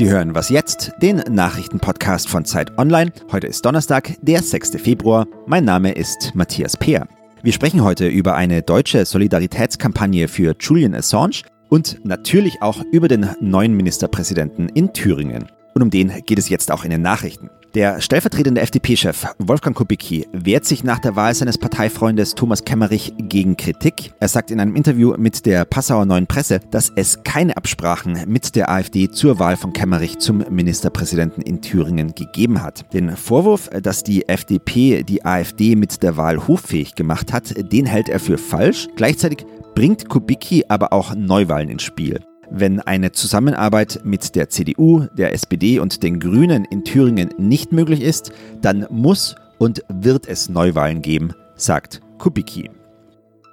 Sie hören Was jetzt, den Nachrichtenpodcast von Zeit Online. Heute ist Donnerstag, der 6. Februar. Mein Name ist Matthias Peer. Wir sprechen heute über eine deutsche Solidaritätskampagne für Julian Assange und natürlich auch über den neuen Ministerpräsidenten in Thüringen. Und um den geht es jetzt auch in den Nachrichten. Der stellvertretende FDP-Chef Wolfgang Kubicki wehrt sich nach der Wahl seines Parteifreundes Thomas Kemmerich gegen Kritik. Er sagt in einem Interview mit der Passauer Neuen Presse, dass es keine Absprachen mit der AfD zur Wahl von Kemmerich zum Ministerpräsidenten in Thüringen gegeben hat. Den Vorwurf, dass die FDP die AfD mit der Wahl hoffähig gemacht hat, den hält er für falsch. Gleichzeitig bringt Kubicki aber auch Neuwahlen ins Spiel. Wenn eine Zusammenarbeit mit der CDU, der SPD und den Grünen in Thüringen nicht möglich ist, dann muss und wird es Neuwahlen geben, sagt Kubicki.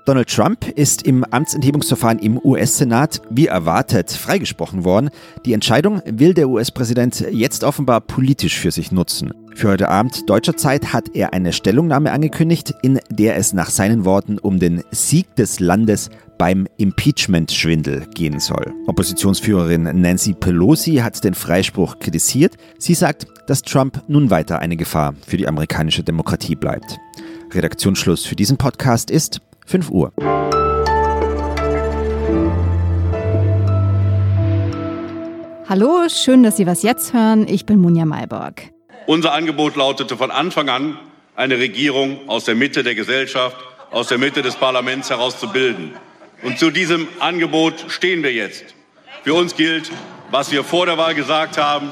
Donald Trump ist im Amtsenthebungsverfahren im US-Senat wie erwartet freigesprochen worden. Die Entscheidung will der US-Präsident jetzt offenbar politisch für sich nutzen. Für heute Abend deutscher Zeit hat er eine Stellungnahme angekündigt, in der es nach seinen Worten um den Sieg des Landes beim Impeachment-Schwindel gehen soll. Oppositionsführerin Nancy Pelosi hat den Freispruch kritisiert. Sie sagt, dass Trump nun weiter eine Gefahr für die amerikanische Demokratie bleibt. Redaktionsschluss für diesen Podcast ist 5 Uhr. Hallo, schön, dass Sie was jetzt hören. Ich bin Munja Mayborg. Unser Angebot lautete von Anfang an, eine Regierung aus der Mitte der Gesellschaft, aus der Mitte des Parlaments heraus zu bilden. Und zu diesem Angebot stehen wir jetzt. Für uns gilt, was wir vor der Wahl gesagt haben,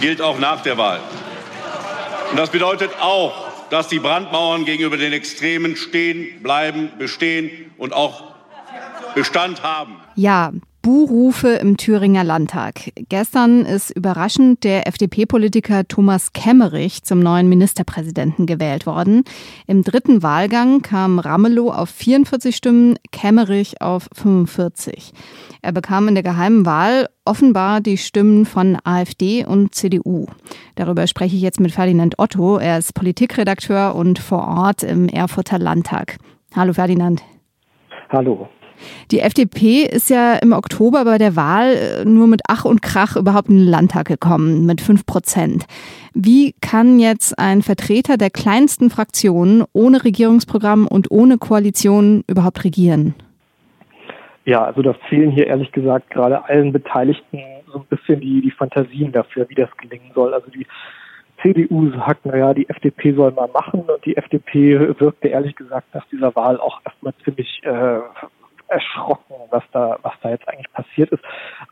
gilt auch nach der Wahl. Und das bedeutet auch, dass die Brandmauern gegenüber den Extremen stehen, bleiben, bestehen und auch Bestand haben. Ja, Buhrufe im Thüringer Landtag. Gestern ist überraschend der FDP-Politiker Thomas Kemmerich zum neuen Ministerpräsidenten gewählt worden. Im dritten Wahlgang kam Ramelow auf 44 Stimmen, Kemmerich auf 45. Er bekam in der geheimen Wahl offenbar die Stimmen von AfD und CDU. Darüber spreche ich jetzt mit Ferdinand Otto. Er ist Politikredakteur und vor Ort im Erfurter Landtag. Hallo Ferdinand. Hallo. Die FDP ist ja im Oktober bei der Wahl äh, nur mit Ach und Krach überhaupt in den Landtag gekommen, mit fünf Prozent. Wie kann jetzt ein Vertreter der kleinsten Fraktionen ohne Regierungsprogramm und ohne Koalition überhaupt regieren? Ja, also da fehlen hier ehrlich gesagt gerade allen Beteiligten so ein bisschen die, die Fantasien dafür, wie das gelingen soll. Also die CDU sagt, naja, die FDP soll mal machen und die FDP wirkte ehrlich gesagt nach dieser Wahl auch erstmal ziemlich äh, erschrocken, was da, was da jetzt eigentlich passiert ist.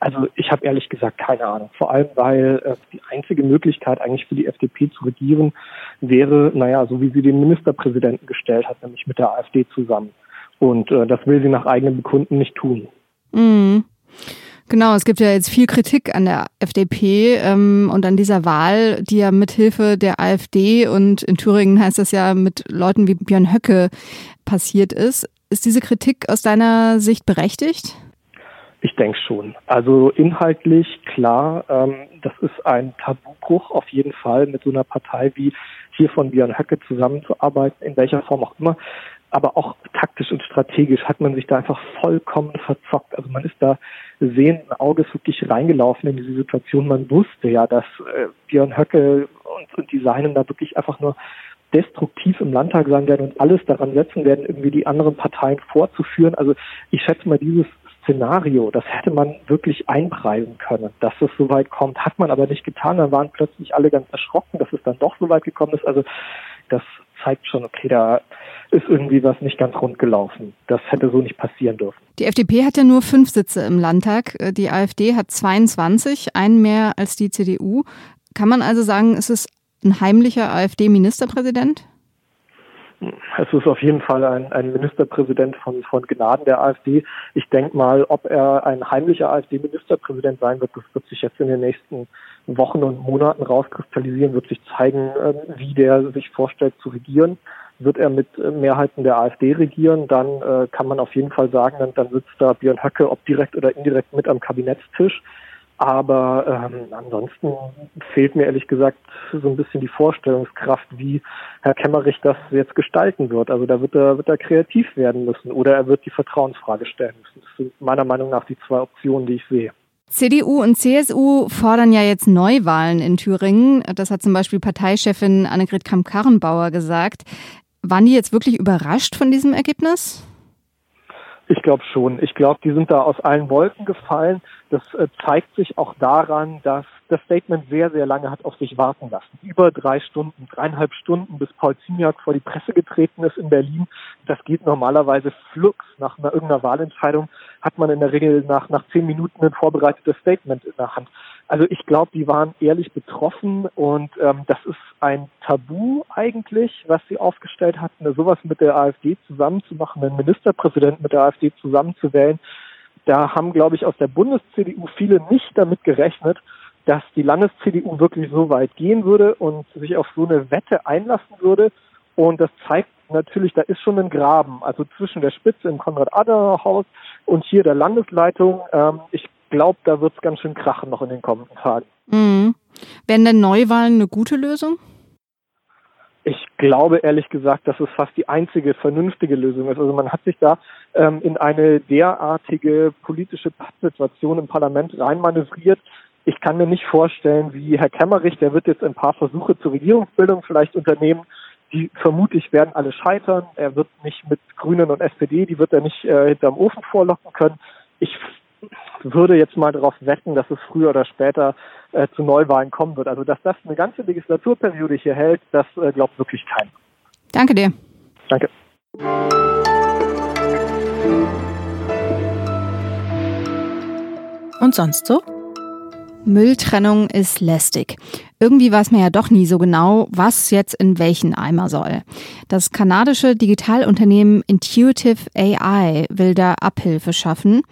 Also ich habe ehrlich gesagt keine Ahnung. Vor allem, weil äh, die einzige Möglichkeit eigentlich für die FDP zu regieren wäre, naja, so wie sie den Ministerpräsidenten gestellt hat, nämlich mit der AfD zusammen. Und äh, das will sie nach eigenem Bekunden nicht tun. Mhm. Genau, es gibt ja jetzt viel Kritik an der FDP ähm, und an dieser Wahl, die ja mithilfe der AfD und in Thüringen heißt das ja mit Leuten wie Björn Höcke passiert ist. Ist diese Kritik aus deiner Sicht berechtigt? Ich denke schon. Also inhaltlich klar, ähm, das ist ein Tabubruch auf jeden Fall mit so einer Partei wie hier von Björn Höcke zusammenzuarbeiten, in welcher Form auch immer. Aber auch taktisch und strategisch hat man sich da einfach vollkommen verzockt. Also man ist da sehenden Auges wirklich reingelaufen in diese Situation. Man wusste ja, dass äh, Björn Höcke und, und die Seinen da wirklich einfach nur destruktiv im Landtag sein werden und alles daran setzen werden, irgendwie die anderen Parteien vorzuführen. Also ich schätze mal, dieses Szenario, das hätte man wirklich einpreisen können, dass es so weit kommt, hat man aber nicht getan. Dann waren plötzlich alle ganz erschrocken, dass es dann doch so weit gekommen ist. Also das zeigt schon, okay, da ist irgendwie was nicht ganz rund gelaufen. Das hätte so nicht passieren dürfen. Die FDP hat ja nur fünf Sitze im Landtag. Die AfD hat 22, einen mehr als die CDU. Kann man also sagen, es ist ein heimlicher AfD-Ministerpräsident? Es ist auf jeden Fall ein, ein Ministerpräsident von, von Gnaden der AfD. Ich denke mal, ob er ein heimlicher AfD-Ministerpräsident sein wird, das wird sich jetzt in den nächsten Wochen und Monaten rauskristallisieren, wird sich zeigen, ähm, wie der sich vorstellt zu regieren. Wird er mit Mehrheiten der AfD regieren, dann äh, kann man auf jeden Fall sagen, dann, dann sitzt da Björn Höcke, ob direkt oder indirekt mit am Kabinettstisch. Aber ähm, ansonsten fehlt mir ehrlich gesagt so ein bisschen die Vorstellungskraft, wie Herr Kemmerich das jetzt gestalten wird. Also da wird er, wird er kreativ werden müssen oder er wird die Vertrauensfrage stellen müssen. Das sind meiner Meinung nach die zwei Optionen, die ich sehe. CDU und CSU fordern ja jetzt Neuwahlen in Thüringen. Das hat zum Beispiel Parteichefin Annegret Kramp-Karrenbauer gesagt. Waren die jetzt wirklich überrascht von diesem Ergebnis? Ich glaube schon. Ich glaube, die sind da aus allen Wolken gefallen. Das äh, zeigt sich auch daran, dass das Statement sehr, sehr lange hat auf sich warten lassen. Über drei Stunden, dreieinhalb Stunden, bis Paul Ziemiak vor die Presse getreten ist in Berlin. Das geht normalerweise flugs. Nach einer irgendeiner Wahlentscheidung hat man in der Regel nach, nach zehn Minuten ein vorbereitetes Statement in der Hand. Also ich glaube, die waren ehrlich betroffen und ähm, das ist ein Tabu eigentlich, was sie aufgestellt hatten, sowas mit der AfD zusammenzumachen, einen Ministerpräsidenten mit der AfD zusammenzuwählen. Da haben, glaube ich, aus der Bundes-CDU viele nicht damit gerechnet, dass die Landes-CDU wirklich so weit gehen würde und sich auf so eine Wette einlassen würde. Und das zeigt natürlich, da ist schon ein Graben, also zwischen der Spitze im Konrad-Adenauer-Haus und hier der Landesleitung. Ähm, ich glaube, da wird es ganz schön krachen noch in den kommenden Tagen. Mhm. Wären denn Neuwahlen eine gute Lösung? Ich glaube ehrlich gesagt, dass es fast die einzige vernünftige Lösung ist. Also man hat sich da ähm, in eine derartige politische Pattsituation im Parlament reinmanövriert. Ich kann mir nicht vorstellen, wie Herr Kemmerich, der wird jetzt ein paar Versuche zur Regierungsbildung vielleicht unternehmen. Die vermutlich werden alle scheitern. Er wird nicht mit Grünen und SPD, die wird er nicht äh, hinterm Ofen vorlocken können. Ich würde jetzt mal darauf wetten, dass es früher oder später äh, zu Neuwahlen kommen wird. Also dass das eine ganze Legislaturperiode hier hält, das äh, glaubt wirklich keiner. Danke dir. Danke. Und sonst so? Mülltrennung ist lästig. Irgendwie weiß man ja doch nie so genau, was jetzt in welchen Eimer soll. Das kanadische Digitalunternehmen Intuitive AI will da Abhilfe schaffen.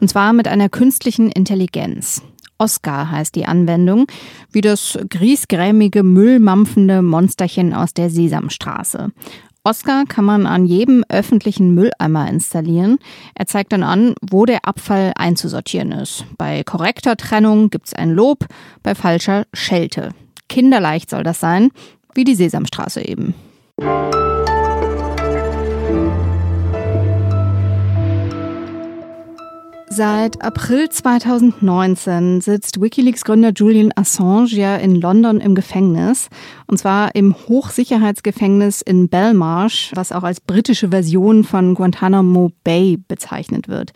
Und zwar mit einer künstlichen Intelligenz. Oscar heißt die Anwendung, wie das griesgrämige, müllmampfende Monsterchen aus der Sesamstraße. Oscar kann man an jedem öffentlichen Mülleimer installieren. Er zeigt dann an, wo der Abfall einzusortieren ist. Bei korrekter Trennung gibt's ein Lob, bei falscher Schelte. Kinderleicht soll das sein, wie die Sesamstraße eben. Seit April 2019 sitzt Wikileaks-Gründer Julian Assange ja in London im Gefängnis. Und zwar im Hochsicherheitsgefängnis in Belmarsh, was auch als britische Version von Guantanamo Bay bezeichnet wird.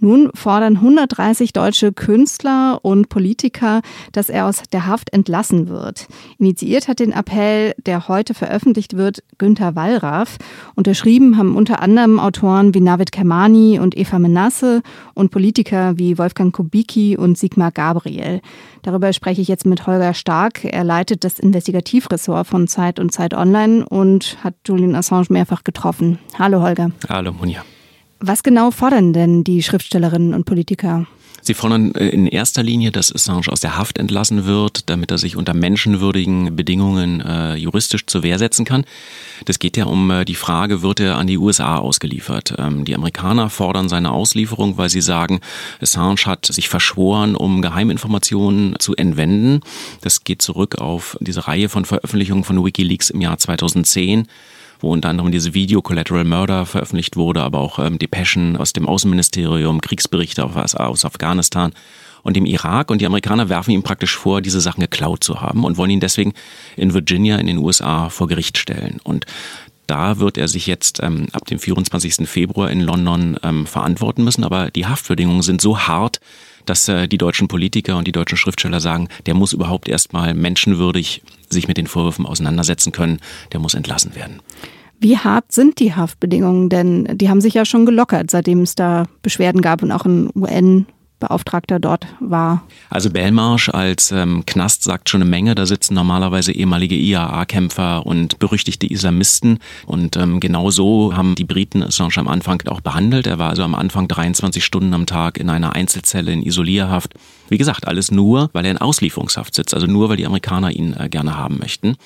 Nun fordern 130 deutsche Künstler und Politiker, dass er aus der Haft entlassen wird. Initiiert hat den Appell, der heute veröffentlicht wird, Günter Wallraff. Unterschrieben haben unter anderem Autoren wie Navid Kermani und Eva Menasse und Politiker wie Wolfgang Kubicki und Sigmar Gabriel. Darüber spreche ich jetzt mit Holger Stark. Er leitet das Investigativressort von Zeit und Zeit Online und hat Julian Assange mehrfach getroffen. Hallo Holger. Hallo Monja. Was genau fordern denn die Schriftstellerinnen und Politiker? Sie fordern äh, in erster Linie, dass Assange aus der Haft entlassen wird, damit er sich unter menschenwürdigen Bedingungen äh, juristisch zur Wehr setzen kann. Das geht ja um äh, die Frage, wird er an die USA ausgeliefert? Ähm, die Amerikaner fordern seine Auslieferung, weil sie sagen, Assange hat sich verschworen, um Geheiminformationen zu entwenden. Das geht zurück auf diese Reihe von Veröffentlichungen von Wikileaks im Jahr 2010 wo unter anderem diese Video Collateral Murder veröffentlicht wurde, aber auch ähm, Depeschen aus dem Außenministerium, Kriegsberichte aus, aus Afghanistan und dem Irak. Und die Amerikaner werfen ihm praktisch vor, diese Sachen geklaut zu haben und wollen ihn deswegen in Virginia in den USA vor Gericht stellen. Und da wird er sich jetzt ähm, ab dem 24. Februar in London ähm, verantworten müssen. Aber die Haftbedingungen sind so hart, dass äh, die deutschen Politiker und die deutschen Schriftsteller sagen, der muss überhaupt erstmal menschenwürdig sich mit den Vorwürfen auseinandersetzen können, der muss entlassen werden. Wie hart sind die Haftbedingungen? Denn die haben sich ja schon gelockert, seitdem es da Beschwerden gab und auch ein UN Beauftragter dort war. Also Belmarsh als ähm, Knast sagt schon eine Menge. Da sitzen normalerweise ehemalige IAA-Kämpfer und berüchtigte Islamisten. Und ähm, genau so haben die Briten Assange am Anfang auch behandelt. Er war also am Anfang 23 Stunden am Tag in einer Einzelzelle in Isolierhaft. Wie gesagt, alles nur, weil er in Auslieferungshaft sitzt. Also nur, weil die Amerikaner ihn äh, gerne haben möchten.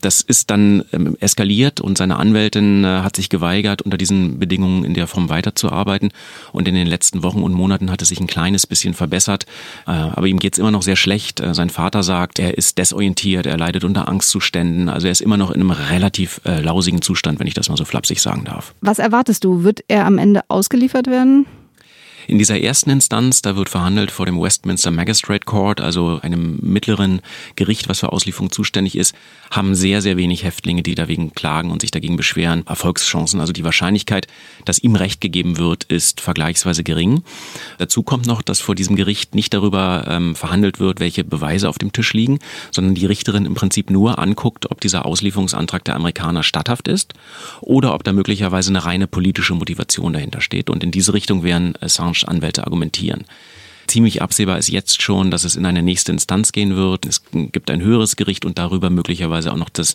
Das ist dann ähm, eskaliert und seine Anwältin äh, hat sich geweigert, unter diesen Bedingungen in der Form weiterzuarbeiten. Und in den letzten Wochen und Monaten hat es sich ein kleines bisschen verbessert. Äh, aber ihm geht's immer noch sehr schlecht. Äh, sein Vater sagt, er ist desorientiert, er leidet unter Angstzuständen. Also er ist immer noch in einem relativ äh, lausigen Zustand, wenn ich das mal so flapsig sagen darf. Was erwartest du? Wird er am Ende ausgeliefert werden? In dieser ersten Instanz, da wird verhandelt vor dem Westminster Magistrate Court, also einem mittleren Gericht, was für Auslieferung zuständig ist, haben sehr, sehr wenig Häftlinge, die dagegen klagen und sich dagegen beschweren, Erfolgschancen. Also die Wahrscheinlichkeit, dass ihm Recht gegeben wird, ist vergleichsweise gering. Dazu kommt noch, dass vor diesem Gericht nicht darüber ähm, verhandelt wird, welche Beweise auf dem Tisch liegen, sondern die Richterin im Prinzip nur anguckt, ob dieser Auslieferungsantrag der Amerikaner statthaft ist oder ob da möglicherweise eine reine politische Motivation dahinter steht. Und in diese Richtung werden Assange-Anwälte argumentieren. Ziemlich absehbar ist jetzt schon, dass es in eine nächste Instanz gehen wird. Es gibt ein höheres Gericht und darüber möglicherweise auch noch das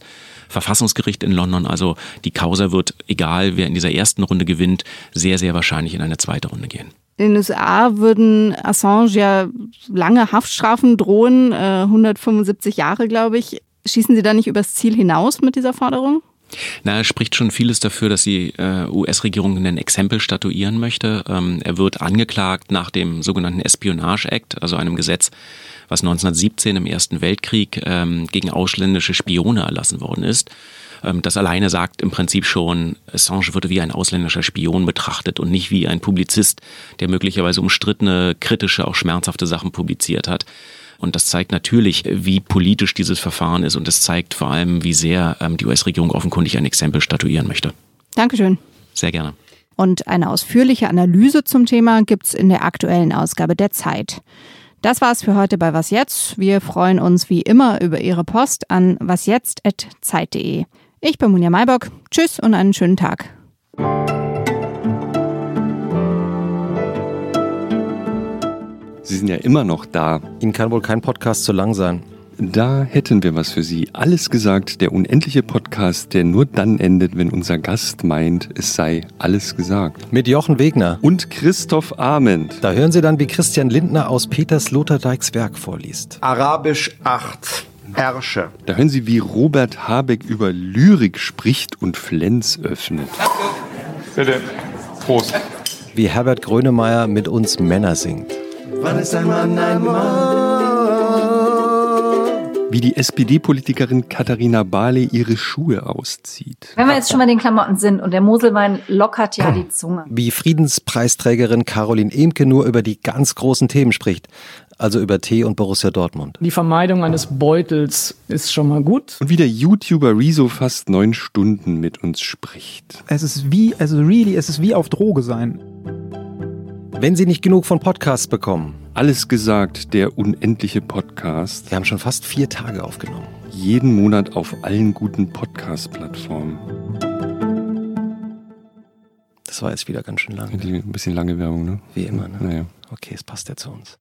Verfassungsgericht in London. Also die Causa wird, egal wer in dieser ersten Runde gewinnt, sehr, sehr wahrscheinlich in eine zweite Runde gehen. In den USA würden Assange ja lange Haftstrafen drohen, äh, 175 Jahre, glaube ich. Schießen Sie da nicht übers Ziel hinaus mit dieser Forderung? Na, es spricht schon vieles dafür, dass die äh, US-Regierung ein Exempel statuieren möchte. Ähm, er wird angeklagt nach dem sogenannten Espionage Act, also einem Gesetz, was 1917 im Ersten Weltkrieg ähm, gegen ausländische Spione erlassen worden ist. Ähm, das alleine sagt im Prinzip schon, Assange wurde wie ein ausländischer Spion betrachtet und nicht wie ein Publizist, der möglicherweise umstrittene, kritische, auch schmerzhafte Sachen publiziert hat. Und das zeigt natürlich, wie politisch dieses Verfahren ist und es zeigt vor allem, wie sehr ähm, die US-Regierung offenkundig ein Exempel statuieren möchte. Dankeschön. Sehr gerne. Und eine ausführliche Analyse zum Thema gibt es in der aktuellen Ausgabe der Zeit. Das war's für heute bei Was Jetzt. Wir freuen uns wie immer über Ihre Post an wasjetzt.zeit.de. Ich bin Munja Maybock. Tschüss und einen schönen Tag. Sie sind ja immer noch da. Ihnen kann wohl kein Podcast zu lang sein. Da hätten wir was für Sie. Alles gesagt, der unendliche Podcast, der nur dann endet, wenn unser Gast meint, es sei alles gesagt. Mit Jochen Wegner. Und Christoph Ahmed. Da hören Sie dann, wie Christian Lindner aus Peters Lothardijks Werk vorliest. Arabisch 8. Herrsche. Da hören Sie, wie Robert Habeck über Lyrik spricht und Flens öffnet. Bitte. Prost. Wie Herbert Grönemeyer mit uns Männer singt. Wann ist ein Mann ein Mann? Wie die SPD-Politikerin Katharina Barley ihre Schuhe auszieht. Wenn wir jetzt schon bei den Klamotten sind und der Moselwein lockert ja die Zunge. Wie Friedenspreisträgerin Caroline Emke nur über die ganz großen Themen spricht. Also über Tee und Borussia Dortmund. Die Vermeidung eines Beutels ist schon mal gut. Und wie der YouTuber Rezo fast neun Stunden mit uns spricht. Es ist wie, also really, es ist wie auf Droge sein. Wenn Sie nicht genug von Podcasts bekommen. Alles gesagt, der unendliche Podcast. Wir haben schon fast vier Tage aufgenommen. Jeden Monat auf allen guten Podcast-Plattformen. Das war jetzt wieder ganz schön lang. Ein bisschen lange Werbung, ne? Wie immer, ne? Naja. Okay, es passt ja zu uns.